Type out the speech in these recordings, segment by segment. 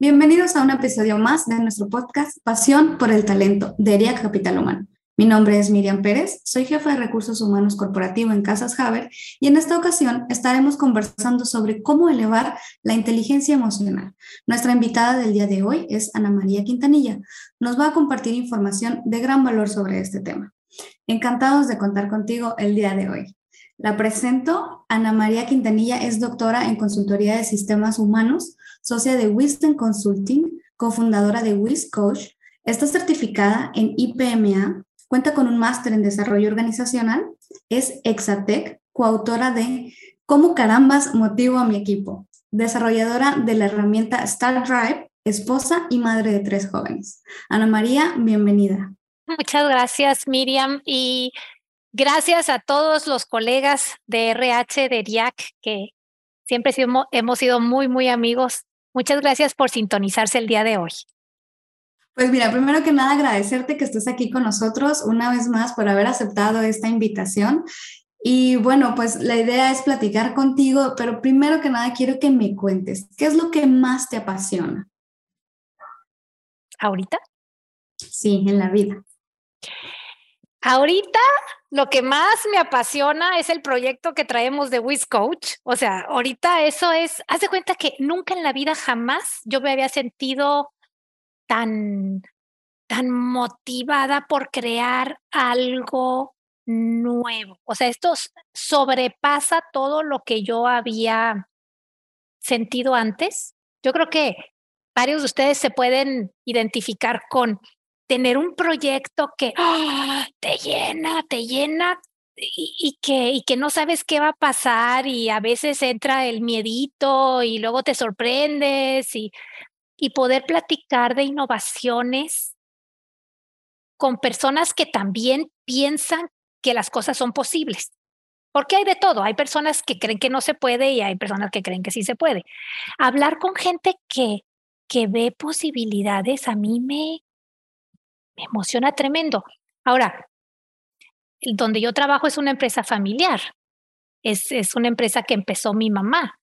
Bienvenidos a un episodio más de nuestro podcast Pasión por el Talento de ERIA Capital Humano. Mi nombre es Miriam Pérez, soy jefa de recursos humanos corporativo en Casas Haber y en esta ocasión estaremos conversando sobre cómo elevar la inteligencia emocional. Nuestra invitada del día de hoy es Ana María Quintanilla. Nos va a compartir información de gran valor sobre este tema. Encantados de contar contigo el día de hoy. La presento. Ana María Quintanilla es doctora en consultoría de sistemas humanos socia de Wisdom Consulting, cofundadora de Wiz Coach, está certificada en IPMA, cuenta con un máster en desarrollo organizacional, es Exatec, coautora de ¿Cómo carambas motivo a mi equipo? Desarrolladora de la herramienta Star Drive, esposa y madre de tres jóvenes. Ana María, bienvenida. Muchas gracias, Miriam, y gracias a todos los colegas de RH de RIAC que siempre hemos sido muy, muy amigos Muchas gracias por sintonizarse el día de hoy. Pues mira, primero que nada agradecerte que estés aquí con nosotros una vez más por haber aceptado esta invitación. Y bueno, pues la idea es platicar contigo, pero primero que nada quiero que me cuentes, ¿qué es lo que más te apasiona? ¿Ahorita? Sí, en la vida. Ahorita lo que más me apasiona es el proyecto que traemos de Wiz Coach. O sea, ahorita eso es, haz de cuenta que nunca en la vida jamás yo me había sentido tan, tan motivada por crear algo nuevo. O sea, esto sobrepasa todo lo que yo había sentido antes. Yo creo que varios de ustedes se pueden identificar con tener un proyecto que ¡ah! te llena, te llena y, que, y que no sabes qué va a pasar y a veces entra el miedito y luego te sorprendes y, y poder platicar de innovaciones con personas que también piensan que las cosas son posibles. Porque hay de todo, hay personas que creen que no se puede y hay personas que creen que sí se puede. Hablar con gente que, que ve posibilidades a mí me, me emociona tremendo. Ahora, donde yo trabajo es una empresa familiar, es, es una empresa que empezó mi mamá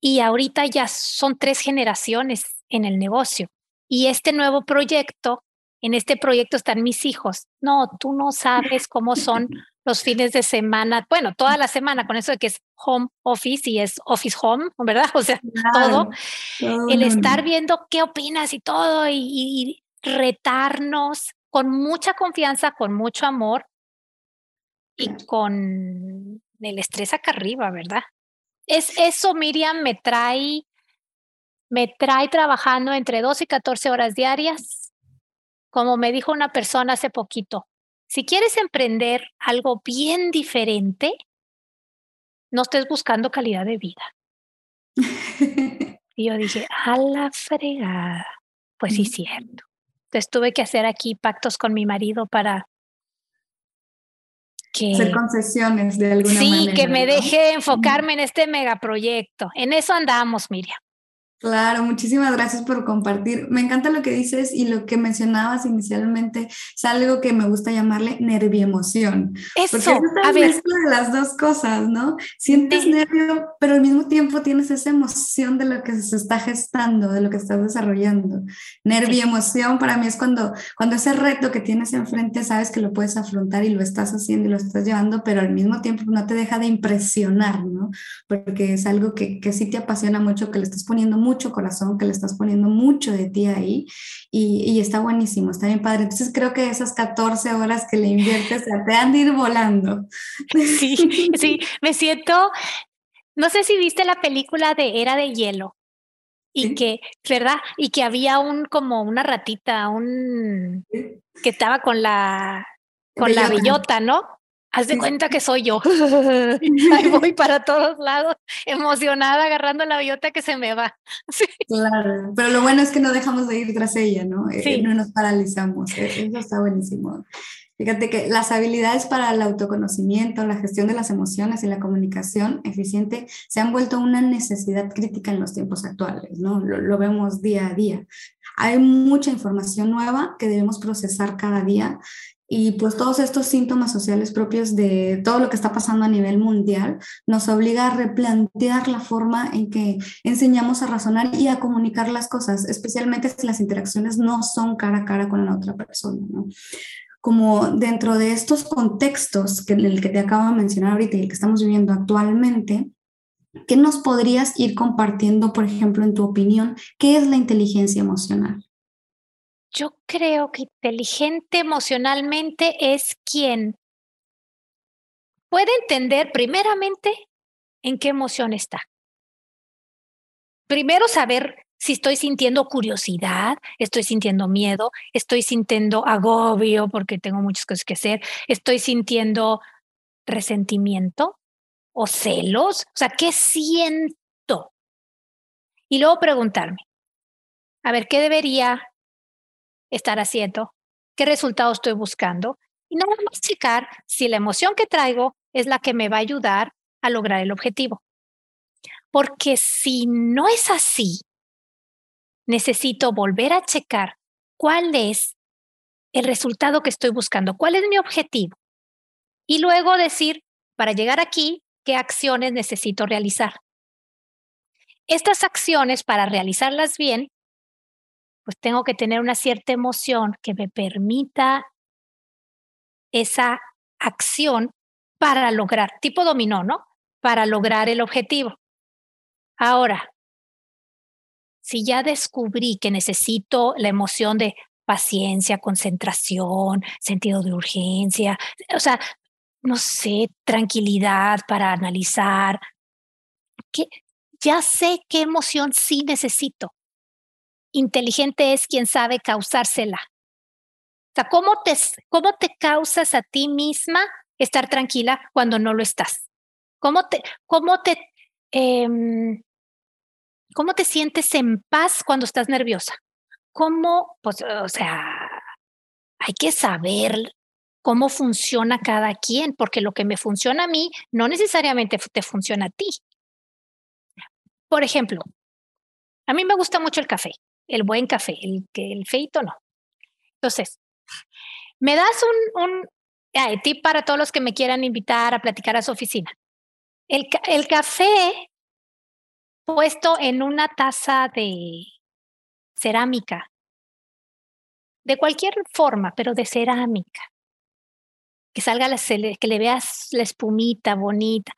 y ahorita ya son tres generaciones en el negocio. Y este nuevo proyecto, en este proyecto están mis hijos. No, tú no sabes cómo son los fines de semana, bueno, toda la semana con eso de que es home office y es office home, ¿verdad? O sea, todo. El estar viendo qué opinas y todo y, retarnos con mucha confianza, con mucho amor y con el estrés acá arriba, ¿verdad? Es eso, Miriam, me trae, me trae trabajando entre 12 y 14 horas diarias. Como me dijo una persona hace poquito, si quieres emprender algo bien diferente, no estés buscando calidad de vida. y yo dije, a la fregada. Pues sí, cierto. Entonces tuve que hacer aquí pactos con mi marido para que... Hacer concesiones de alguna manera. Sí, que me deje enfocarme en este megaproyecto. En eso andamos, Miriam. Claro, muchísimas gracias por compartir. Me encanta lo que dices y lo que mencionabas inicialmente es algo que me gusta llamarle nervioemoción. Eso, porque es a ver. de las dos cosas, ¿no? Sientes nervio, pero al mismo tiempo tienes esa emoción de lo que se está gestando, de lo que estás desarrollando. Nervioemoción para mí es cuando, cuando ese reto que tienes enfrente sabes que lo puedes afrontar y lo estás haciendo y lo estás llevando, pero al mismo tiempo no te deja de impresionar, ¿no? Porque es algo que, que sí te apasiona mucho, que le estás poniendo mucho mucho corazón, que le estás poniendo mucho de ti ahí y, está buenísimo, está bien padre. Entonces creo que esas 14 horas que le inviertes te han de ir volando. Sí, sí, me siento, no sé si viste la película de Era de Hielo y que, ¿verdad? Y que había un como una ratita, un que estaba con la con la bellota, ¿no? Haz de cuenta que soy yo. Ahí voy para todos lados, emocionada, agarrando la billota que se me va. Claro, pero lo bueno es que no dejamos de ir tras ella, ¿no? Eh, no nos paralizamos. E, eso está buenísimo. Fíjate que las habilidades para el autoconocimiento, la gestión de las emociones y la comunicación eficiente se han vuelto una necesidad crítica en los tiempos actuales, ¿no? Lo, lo vemos día a día. Hay mucha información nueva que debemos procesar cada día y pues todos estos síntomas sociales propios de todo lo que está pasando a nivel mundial nos obliga a replantear la forma en que enseñamos a razonar y a comunicar las cosas, especialmente si las interacciones no son cara a cara con la otra persona. ¿no? Como dentro de estos contextos que el que te acabo de mencionar ahorita y el que estamos viviendo actualmente, ¿qué nos podrías ir compartiendo, por ejemplo, en tu opinión, qué es la inteligencia emocional? Yo creo que inteligente emocionalmente es quien puede entender primeramente en qué emoción está. Primero saber si estoy sintiendo curiosidad, estoy sintiendo miedo, estoy sintiendo agobio porque tengo muchas cosas que hacer, estoy sintiendo resentimiento o celos, o sea, ¿qué siento? Y luego preguntarme, a ver, ¿qué debería estar haciendo, qué resultado estoy buscando y nada más checar si la emoción que traigo es la que me va a ayudar a lograr el objetivo. Porque si no es así, necesito volver a checar cuál es el resultado que estoy buscando, cuál es mi objetivo. Y luego decir, para llegar aquí, qué acciones necesito realizar. Estas acciones, para realizarlas bien, pues tengo que tener una cierta emoción que me permita esa acción para lograr, tipo dominó, ¿no? Para lograr el objetivo. Ahora, si ya descubrí que necesito la emoción de paciencia, concentración, sentido de urgencia, o sea, no sé, tranquilidad para analizar, que ya sé qué emoción sí necesito inteligente es quien sabe causársela. O sea, ¿cómo te, cómo te causas a ti misma estar tranquila cuando no lo estás? ¿Cómo te, cómo te, em, cómo te sientes en paz cuando estás nerviosa? ¿Cómo, pues, o sea, hay que saber cómo funciona cada quien, porque lo que me funciona a mí no necesariamente te funciona a ti. Por ejemplo, a mí me gusta mucho el café el buen café, el, el feito no. Entonces, me das un, tip para todos los que me quieran invitar a platicar a su oficina. El, el café puesto en una taza de cerámica, de cualquier forma, pero de cerámica, que salga, la, que le veas la espumita bonita.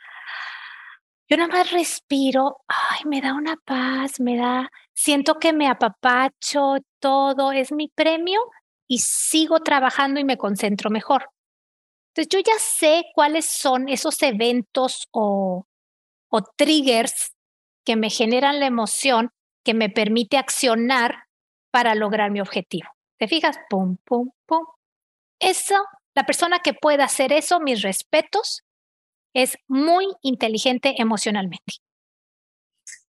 Yo nada más respiro, ay, me da una paz, me da, siento que me apapacho, todo es mi premio y sigo trabajando y me concentro mejor. Entonces yo ya sé cuáles son esos eventos o, o triggers que me generan la emoción que me permite accionar para lograr mi objetivo. ¿Te fijas? Pum, pum, pum. Eso, la persona que pueda hacer eso, mis respetos, es muy inteligente emocionalmente.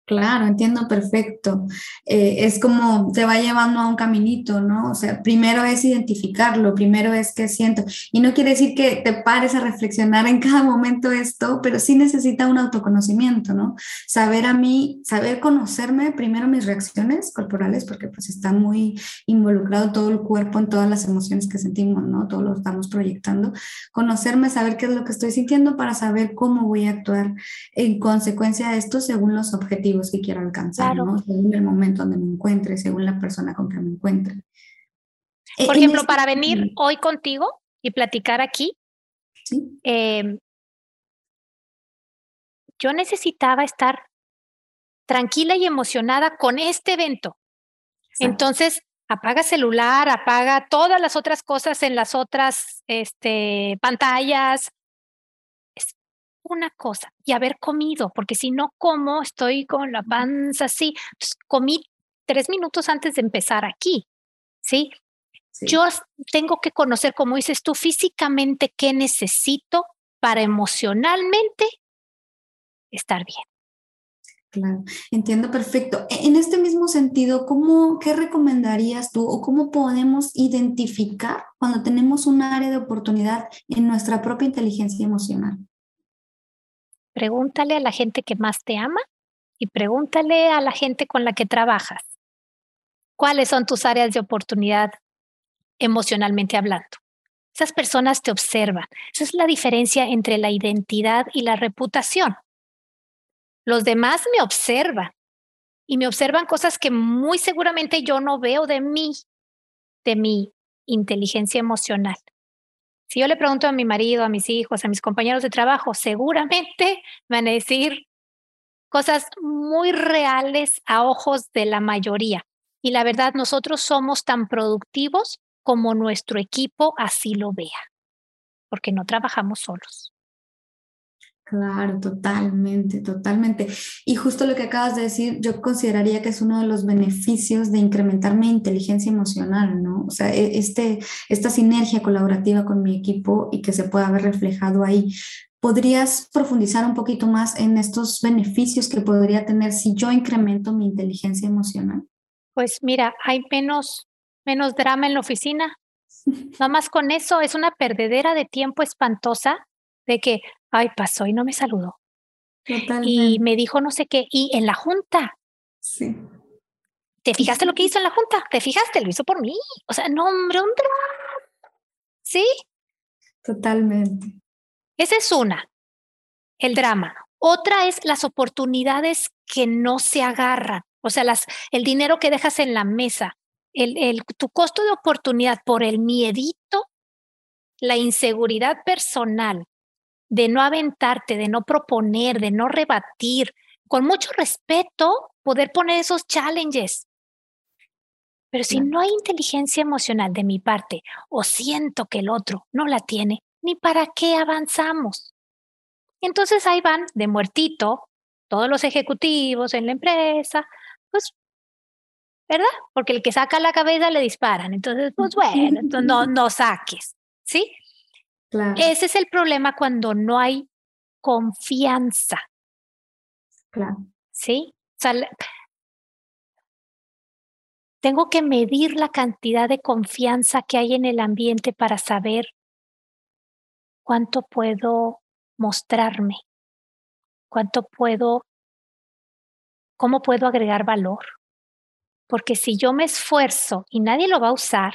Claro, entiendo perfecto. Eh, es como te va llevando a un caminito, ¿no? O sea, primero es identificarlo, primero es qué siento. Y no quiere decir que te pares a reflexionar en cada momento esto, pero sí necesita un autoconocimiento, ¿no? Saber a mí, saber conocerme primero mis reacciones corporales, porque pues está muy involucrado todo el cuerpo en todas las emociones que sentimos, ¿no? Todo lo estamos proyectando. Conocerme, saber qué es lo que estoy sintiendo para saber cómo voy a actuar en consecuencia de esto según los objetivos que quiero alcanzar, ¿no? Según el momento donde me encuentre, según la persona con que me encuentre. E, Por ejemplo, este para venir hoy contigo y platicar aquí, em, yo necesitaba estar tranquila y emocionada con este evento. Entonces, apaga celular, apaga todas las otras cosas en las otras este, pantallas, una cosa y haber comido, porque si no como, estoy con la panza así. comí tres minutos antes de empezar aquí, ¿sí? Yo tengo que conocer, como dices tú, físicamente qué necesito para emocionalmente estar bien. Claro, entiendo perfecto. E, en este mismo sentido, ¿cómo, ¿qué recomendarías tú o cómo podemos identificar cuando tenemos un área de oportunidad en nuestra propia inteligencia emocional? Pregúntale a la gente que más te ama y pregúntale a la gente con la que trabajas. ¿Cuáles son tus áreas de oportunidad emocionalmente hablando? Esas personas te observan. Esa es la diferencia entre la identidad y la reputación. Los demás me observan y me observan cosas que muy seguramente yo no veo de mí, de mi inteligencia emocional. Si yo le pregunto a mi marido, a mis hijos, a mis compañeros de trabajo, seguramente van a decir cosas muy reales a ojos de la mayoría. Y la verdad, nosotros somos tan productivos como nuestro equipo así lo vea, porque no trabajamos solos. Claro, totalmente, totalmente. Y justo lo que acabas de decir, yo consideraría que es uno de los beneficios de incrementar mi inteligencia emocional, ¿no? O sea, e, este, esta sinergia colaborativa con mi equipo y que se pueda ver reflejado ahí. ¿Podrías profundizar un poquito más en estos beneficios que podría tener si yo incremento mi inteligencia emocional? Pues mira, hay menos, menos drama en la oficina. Nada más con eso es una perdedera de tiempo espantosa de que, ay, pasó y no me saludó. Y me dijo no sé qué, y en la junta. Sí. ¿Te fijaste lo que hizo en la junta? ¿Te fijaste? Lo hizo por mí. O sea, no, hombre, un ¿Sí? Totalmente. Esa es una, el drama. Otra es las oportunidades que no se agarran. O sea, las, el dinero que dejas en la mesa, el, el, tu costo de oportunidad por el miedito, la inseguridad personal de no aventarte, de no proponer, de no rebatir, con mucho respeto, poder poner esos challenges. Pero si no hay inteligencia emocional de mi parte o siento que el otro no la tiene, ni para qué avanzamos. Entonces ahí van de muertito todos los ejecutivos en la empresa, pues, ¿verdad? Porque el que saca la cabeza le disparan. Entonces, pues bueno, no, no saques, ¿sí? Ese es el problema cuando no hay confianza. Claro. ¿Sí? tengo que medir la cantidad de confianza que hay en el ambiente para saber cuánto puedo mostrarme, cuánto puedo, cómo puedo agregar valor. Porque si yo me esfuerzo y nadie lo va a usar,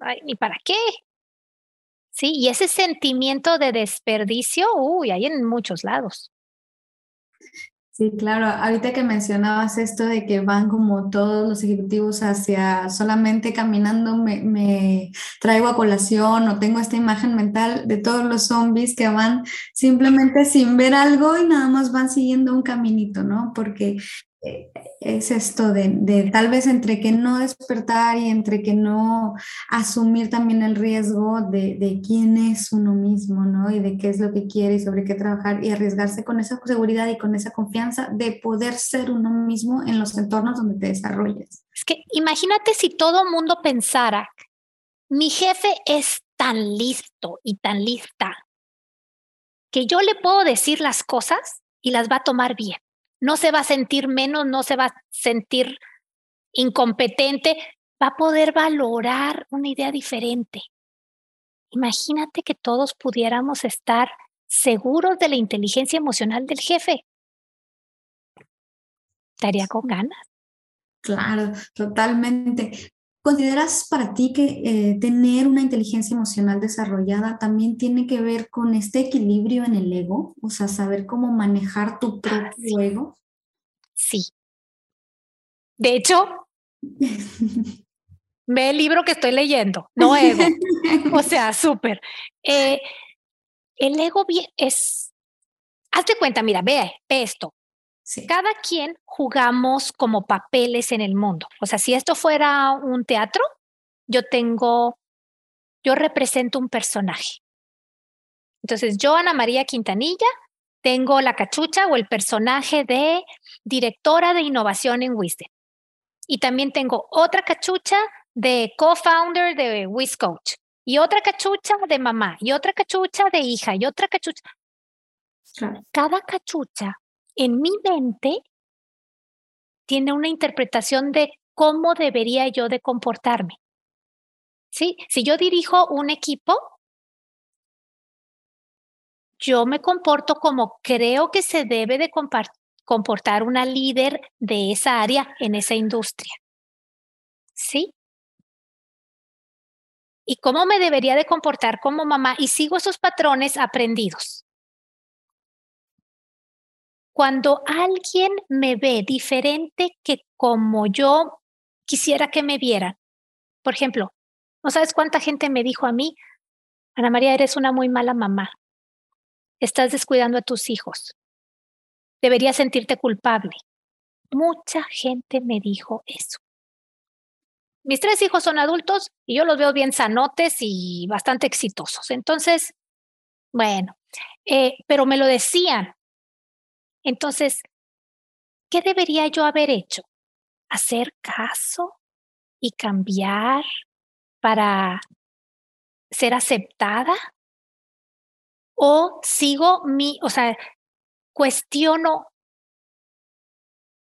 ay, ni para qué, Sí, y ese sentimiento de desperdicio, uy, hay en muchos lados. Sí, claro. Ahorita que mencionabas esto de que van como todos los ejecutivos hacia solamente caminando, me, traigo a colación o tengo esta imagen mental de todos los zombies que van simplemente sin ver algo y nada más van siguiendo un caminito, ¿no? Porque es esto de, tal vez entre que no despertar y entre que no asumir también el riesgo de, quién es uno mismo, ¿no? Y de qué es lo que quiere y sobre qué trabajar y arriesgarse con esa seguridad y con esa confianza de poder ser uno mismo en los entornos donde te desarrolles. Es que imagínate si todo mundo pensara, mi jefe es tan listo y tan lista que yo le puedo decir las cosas y las va a tomar bien no se va a sentir menos, no se va a sentir incompetente, va a poder valorar una idea diferente. Imagínate que todos pudiéramos estar seguros de la inteligencia emocional del jefe. Estaría con ganas. Claro, totalmente. ¿Consideras para ti que eh, tener una inteligencia emocional desarrollada también tiene que ver con este equilibrio en el ego? O sea, saber cómo manejar tu propio ego. Sí. De hecho, ve el libro que estoy leyendo, no ego. o sea, súper. Eh, el ego es, hazte cuenta, mira, ve, ve esto. Cada quien jugamos como papeles en el mundo. O sea, si esto fuera un teatro, yo tengo, yo represento un personaje. Entonces, yo, Ana María Quintanilla, tengo la cachucha o el personaje de directora de innovación en Wisdom. Y también tengo otra cachucha de co-founder de WizCoach. y otra cachucha de mamá, y otra cachucha de hija, y otra cachucha. Cada cachucha en mi mente tiene una interpretación de cómo debería yo de comportarme. ¿Sí? Si yo dirijo un equipo, yo me comporto como creo que se debe de comportar una líder de esa área en esa industria. ¿Sí? ¿Y cómo me debería de comportar como mamá? Y sigo esos patrones aprendidos. Cuando alguien me ve diferente que como yo quisiera que me vieran, por ejemplo, ¿no sabes cuánta gente me dijo a mí, Ana María, eres una muy mala mamá? Estás descuidando a tus hijos. Deberías sentirte culpable. Mucha gente me dijo eso. Mis tres hijos son adultos y yo los veo bien sanotes y bastante exitosos. Entonces, bueno, eh, pero me lo decían. Entonces, ¿qué debería yo haber hecho? ¿Hacer caso y cambiar para ser aceptada? o sigo mi, o sea, cuestiono,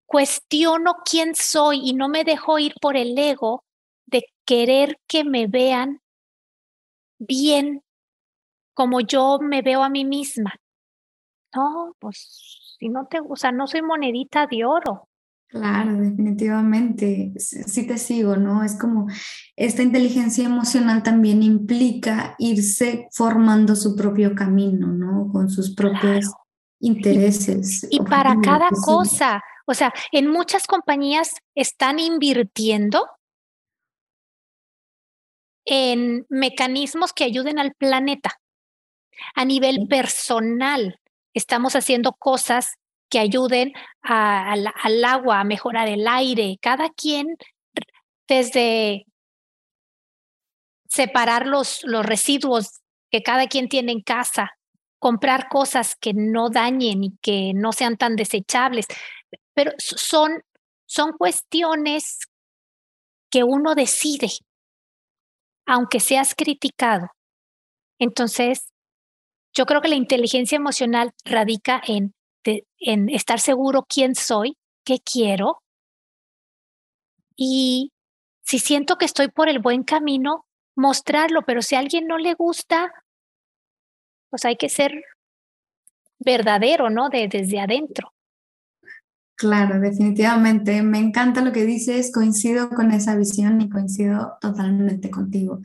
cuestiono quién soy y no me dejo ir por el ego de querer que me vean bien como yo me veo a mí misma. No, pues si no te, o sea, no soy monedita de oro. Claro, definitivamente, sí te sigo, ¿no? Es como esta inteligencia emocional también implica irse formando su propio camino, ¿no? Con sus propios intereses. Y, para cada cosa, o sea, en muchas compañías están invirtiendo en mecanismos que ayuden al planeta. A nivel personal, estamos haciendo cosas que ayuden al agua, a mejorar el aire. Cada quien, desde separar los, los residuos que cada quien tiene en casa, comprar cosas que no dañen y que no sean tan desechables. Pero son, son cuestiones que uno decide, aunque seas criticado. Entonces, yo creo que la inteligencia emocional radica en en estar seguro quién soy, qué quiero. Y si siento que estoy por el buen camino, mostrarlo, pero si a alguien no le gusta, pues hay que ser verdadero, ¿no? De, desde adentro. Claro, definitivamente. Me encanta lo que dices, coincido con esa visión y coincido totalmente contigo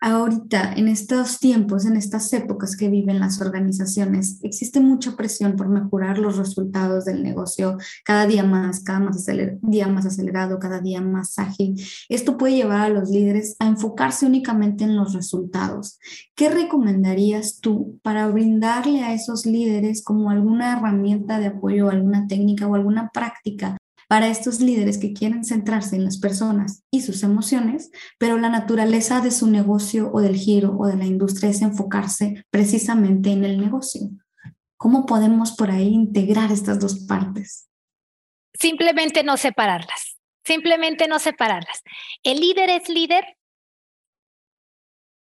ahorita, en estos tiempos, en estas épocas que viven las organizaciones, existe mucha presión por mejorar los resultados del negocio cada día más, cada más día más acelerado, cada día más ágil. Esto puede llevar a los líderes a enfocarse únicamente en los resultados. ¿Qué recomendarías tú para brindarle a esos líderes como alguna herramienta de apoyo, alguna técnica o alguna práctica para estos líderes que quieren centrarse en las personas y sus emociones, pero la naturaleza de su negocio o del giro o de la industria es enfocarse precisamente en el negocio. ¿Cómo podemos por ahí integrar estas dos partes? Simplemente no separarlas, simplemente no separarlas. El líder es líder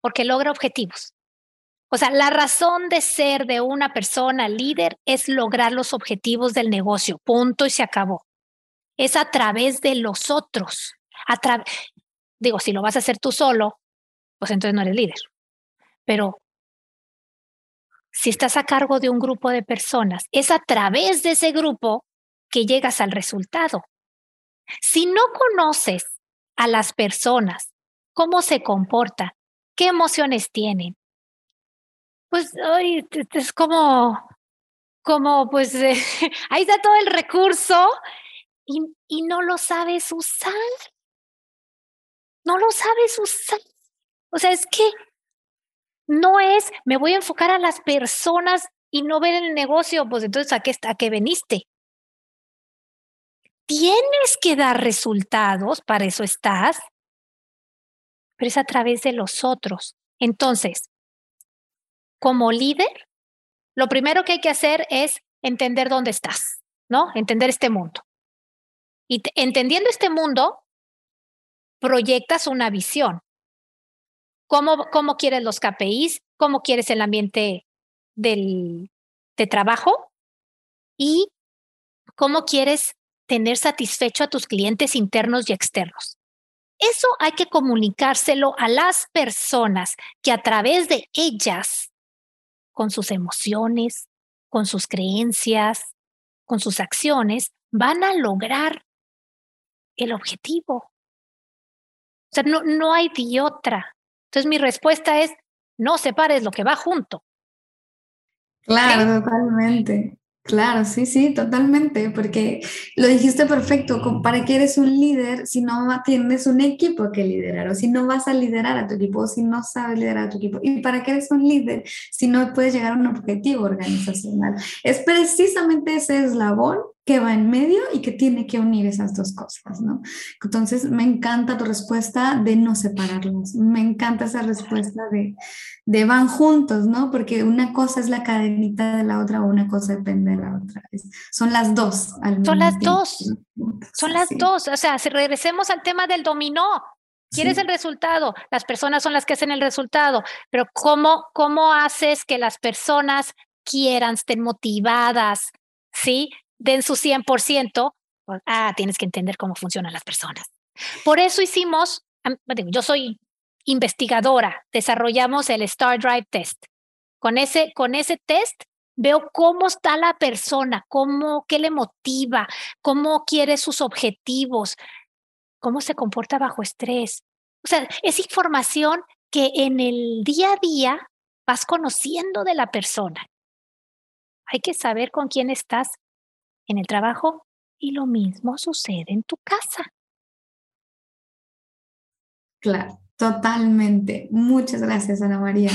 porque logra objetivos. O sea, la razón de ser de una persona líder es lograr los objetivos del negocio, punto y se acabó es a través de los otros. A Digo, si lo vas a hacer tú solo, pues entonces no eres líder. Pero si estás a cargo de un grupo de personas, es a través de ese grupo que llegas al resultado. Si no conoces a las personas, cómo se comportan, qué emociones tienen, pues es como, como, pues ahí está todo el recurso y, no lo sabes usar. No lo sabes usar. O sea, es que no es, me voy a enfocar a las personas y no ver el negocio, pues entonces a qué, a qué veniste. Tienes que dar resultados, para eso estás, pero es a través de los otros. Entonces, como líder, lo primero que hay que hacer es entender dónde estás, ¿no? Entender este mundo. Y entendiendo este mundo, proyectas una visión. cómo, cómo quieres los KPIs, cómo quieres el ambiente del, de trabajo y cómo quieres tener satisfecho a tus clientes internos y externos. Eso hay que comunicárselo a las personas que a través de ellas, con sus emociones, con sus creencias, con sus acciones, van a lograr el objetivo. O sea, no, no hay de otra. Entonces mi respuesta es, no separes lo que va junto. Claro, totalmente. Claro, sí, sí, totalmente, porque lo dijiste perfecto, ¿para qué eres un líder si no tienes un equipo que liderar o si no vas a liderar a tu equipo o si no sabes liderar a tu equipo? ¿Y para qué eres un líder si no puedes llegar a un objetivo organizacional? Es precisamente ese eslabón que va en medio y que tiene que unir esas dos cosas, ¿no? Entonces, me encanta tu respuesta de no separarlos, me encanta esa respuesta de, de van juntos, ¿no? Porque una cosa es la cadenita de la otra o una cosa depende de la otra. son las dos. son las dos. Son las dos. O sea, si regresemos al tema del dominó, ¿Quieres el resultado? Las personas son las que hacen el resultado, pero ¿cómo, cómo haces que las personas quieran, estén motivadas, ¿sí? Den su 100%, pues, ah, tienes que entender cómo funcionan las personas. Por eso hicimos, yo soy investigadora, desarrollamos el Star Drive Test. Con ese, con ese test veo cómo está la persona, cómo, qué le motiva, cómo quiere sus objetivos, cómo se comporta bajo estrés. O sea, es información que en el día a día vas conociendo de la persona. Hay que saber con quién estás en el trabajo y lo mismo sucede en tu casa. Claro, totalmente. Muchas gracias, Ana María.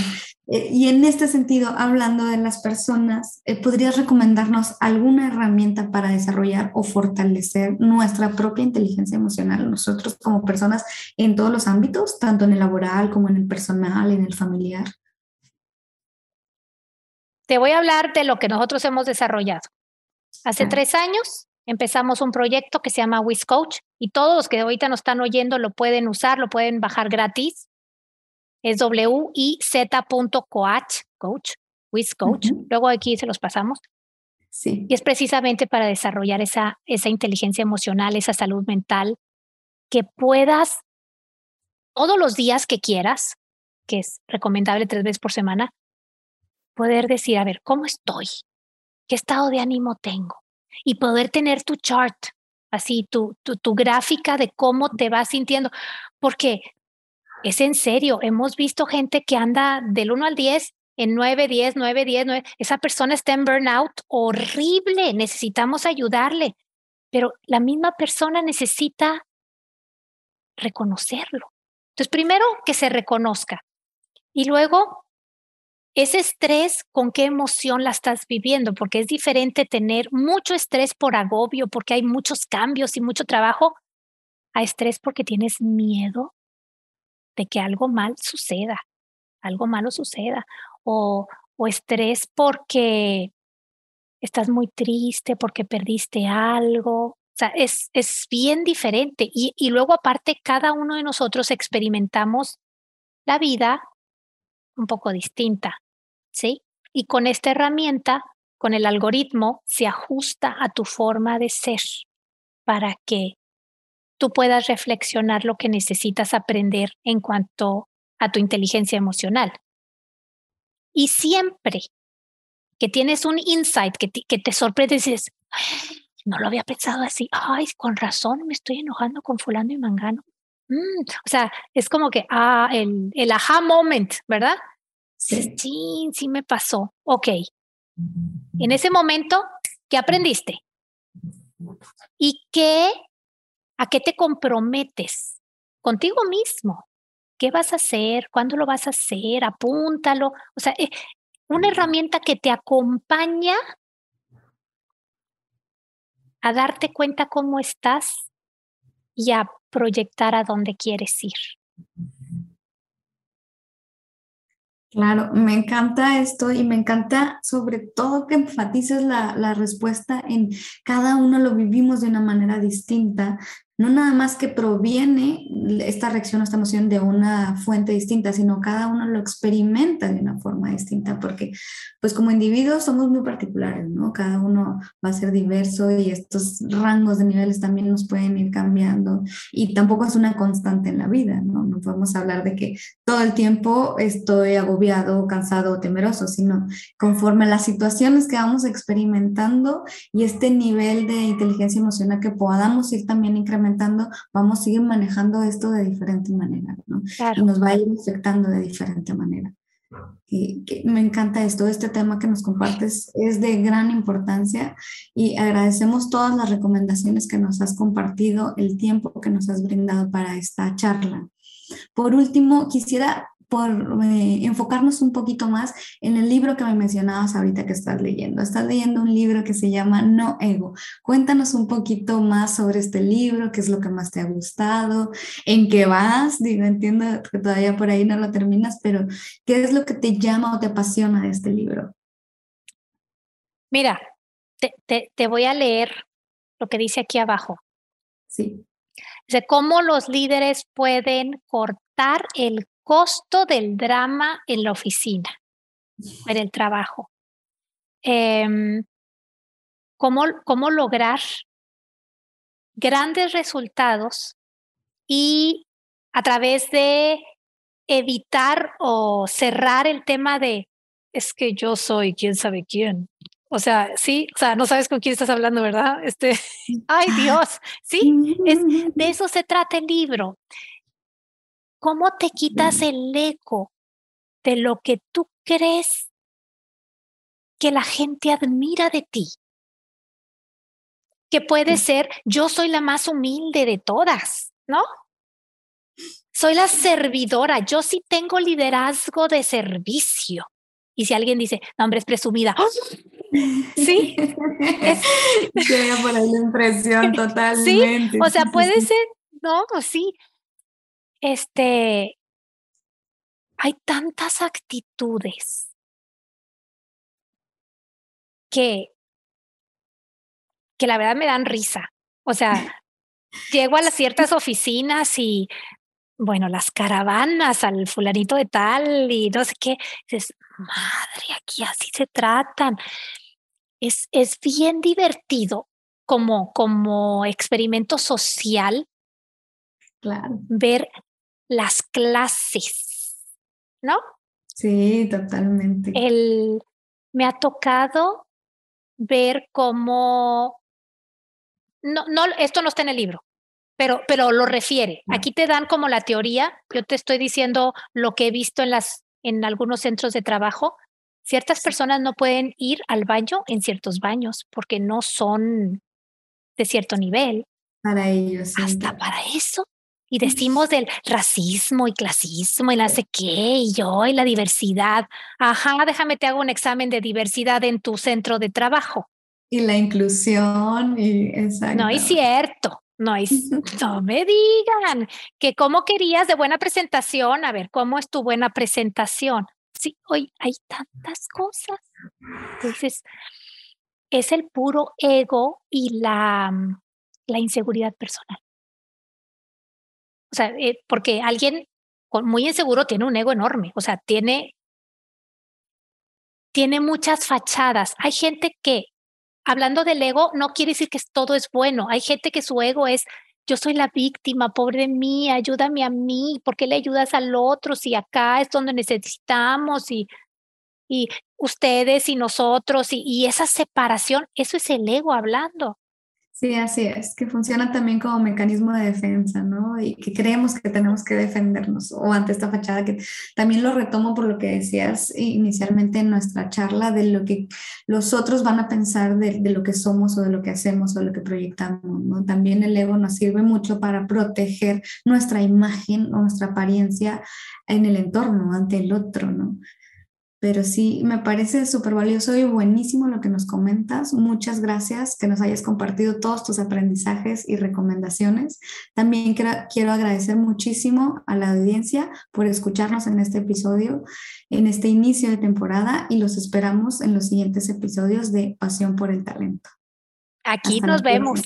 Eh, y en este sentido, hablando de las personas, eh, ¿podrías recomendarnos alguna herramienta para desarrollar o fortalecer nuestra propia inteligencia emocional, nosotros como personas en todos los ámbitos, tanto en el laboral como en el personal, en el familiar? Te voy a hablar de lo que nosotros hemos desarrollado. Hace tres años empezamos un proyecto que se llama WizCoach y todos los que ahorita nos están oyendo lo pueden usar, lo pueden bajar gratis. Es wiz.coach, coach, WizCoach. Luego aquí se los pasamos. Sí. Y es precisamente para desarrollar esa, esa inteligencia emocional, esa salud mental, que puedas todos los días que quieras, que es recomendable tres veces por semana, poder decir, a ver, ¿cómo estoy? Qué estado de ánimo tengo y poder tener tu chart, así tu, tu, gráfica de cómo te vas sintiendo, porque es en serio, hemos visto gente que anda del 1 al 10 en 9, 10, 9, 10, 9. Esa persona está en burnout horrible, necesitamos ayudarle, pero la misma persona necesita reconocerlo. Entonces, primero que se reconozca y luego ese estrés, ¿con qué emoción la estás viviendo? Porque es diferente tener mucho estrés por agobio, porque hay muchos cambios y mucho trabajo, a estrés porque tienes miedo de que algo mal suceda, algo malo suceda, o, o estrés porque estás muy triste, porque perdiste algo. O sea, es, bien diferente. Y luego aparte, cada uno de nosotros experimentamos la vida un poco distinta, ¿sí? Y con esta herramienta, con el algoritmo, se ajusta a tu forma de ser para que tú puedas reflexionar lo que necesitas aprender en cuanto a tu inteligencia emocional. Y siempre que tienes un insight que te, que te sorprende, dices, no lo había pensado así, ay, con razón me estoy enojando con fulano y mangano. Mm, o sea, es como que, ah, el, el aha moment, ¿verdad? Sí. sí, sí me pasó. Ok. En ese momento, ¿qué aprendiste? ¿Y qué, a qué te comprometes contigo mismo? ¿Qué vas a hacer? ¿Cuándo lo vas a hacer? Apúntalo. O sea, eh, una herramienta que te acompaña a darte cuenta cómo estás y a proyectar a dónde quieres ir. Claro, me encanta esto y me encanta sobre todo que enfatices la, la, respuesta en cada uno lo vivimos de una manera distinta, no nada más que proviene esta reacción o esta emoción de una fuente distinta, sino cada uno lo experimenta de una forma distinta, porque pues como individuos somos muy particulares, ¿no? Cada uno va a ser diverso y estos rangos de niveles también nos pueden ir cambiando y tampoco es una constante en la vida, ¿no? No podemos hablar de que todo el tiempo estoy agobiado, cansado o temeroso, sino conforme las situaciones que vamos experimentando y este nivel de inteligencia emocional que podamos ir también incrementando, vamos a ir manejando esto de diferente manera, ¿no? Y nos va a ir afectando de diferente manera. Y, me encanta esto, este tema que nos compartes es de gran importancia y agradecemos todas las recomendaciones que nos has compartido, el tiempo que nos has brindado para esta charla. Por último, quisiera por eh, enfocarnos un poquito más en el libro que me mencionabas ahorita que estás leyendo. Estás leyendo un libro que se llama No Ego. Cuéntanos un poquito más sobre este libro, qué es lo que más te ha gustado, en qué vas. Digo, entiendo que todavía por ahí no lo terminas, pero ¿qué es lo que te llama o te apasiona de este libro? Mira, te, te voy a leer lo que dice aquí abajo. Sí. Dice, cómo los líderes pueden cortar el costo del drama en la oficina, en el trabajo. Em, cómo, cómo lograr grandes resultados y a través de evitar o cerrar el tema de es que yo soy quién sabe quién. O sea, sí, o sea, no sabes con quién estás hablando, ¿verdad? Este, ay Dios, sí, es, de eso se trata el libro. ¿Cómo te quitas el eco de lo que tú crees que la gente admira de ti? Que puede ser, yo soy la más humilde de todas, ¿no? Soy la servidora, yo sí tengo liderazgo de servicio. Y si alguien dice, no, hombre, es presumida. Sí. Es... por ahí la impresión totalmente. Sí, o sea, puede ser, no, sí, este, hay tantas actitudes que, que la verdad me dan risa. O sea, llego a las ciertas oficinas y, bueno, las caravanas al fulanito de tal y no sé qué. Dices, madre, aquí así se tratan. Es, es bien divertido como, como experimento social claro. ver las clases, ¿no? Sí, totalmente. El, me ha tocado ver cómo, no, no, esto no está en el libro, pero, pero lo refiere. Aquí te dan como la teoría, yo te estoy diciendo lo que he visto en, las, en algunos centros de trabajo. Ciertas personas no pueden ir al baño en ciertos baños porque no son de cierto nivel. Para ellos. Hasta para eso y decimos del racismo y clasismo y la sé qué, y yo y la diversidad. Ajá, déjame te hago un examen de diversidad en tu centro de trabajo. Y la inclusión, y exacto. No es cierto, no, es, no me digan que cómo querías de buena presentación, a ver, ¿cómo es tu buena presentación? Sí, hoy hay tantas cosas. Entonces, es el puro ego y la, la inseguridad personal. O sea, eh, porque alguien muy inseguro tiene un ego enorme, o sea, tiene, tiene muchas fachadas. Hay gente que, hablando del ego, no quiere decir que todo es bueno. Hay gente que su ego es, yo soy la víctima, pobre mí, ayúdame a mí, ¿por qué le ayudas al otro si acá es donde necesitamos y, y ustedes y nosotros y, y esa separación, eso es el ego hablando. Sí, así es, que funciona también como mecanismo de defensa, ¿no? Y que creemos que tenemos que defendernos o ante esta fachada que también lo retomo por lo que decías inicialmente en nuestra charla de lo que los otros van a pensar de, lo que somos o de lo que hacemos o de lo que proyectamos, ¿no? También el ego nos sirve mucho para proteger nuestra imagen o nuestra apariencia en el entorno, ante el otro, ¿no? Pero sí, me parece súper valioso y buenísimo lo que nos comentas. Muchas gracias que nos hayas compartido todos tus aprendizajes y recomendaciones. También quiero, agradecer muchísimo a la audiencia por escucharnos en este episodio, en este inicio de temporada y los esperamos en los siguientes episodios de Pasión por el Talento. Aquí nos vemos.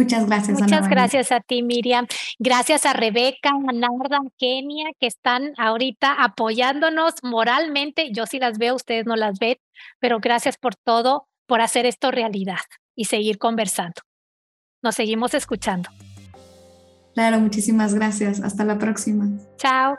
Muchas gracias. Muchas gracias a ti, Miriam. Gracias a Rebeca, a Narda, a Kenia, que están ahorita apoyándonos moralmente. Yo sí las veo, ustedes no las ven, pero gracias por todo, por hacer esto realidad y seguir conversando. Nos seguimos escuchando. Claro, muchísimas gracias. Hasta la próxima. Chao.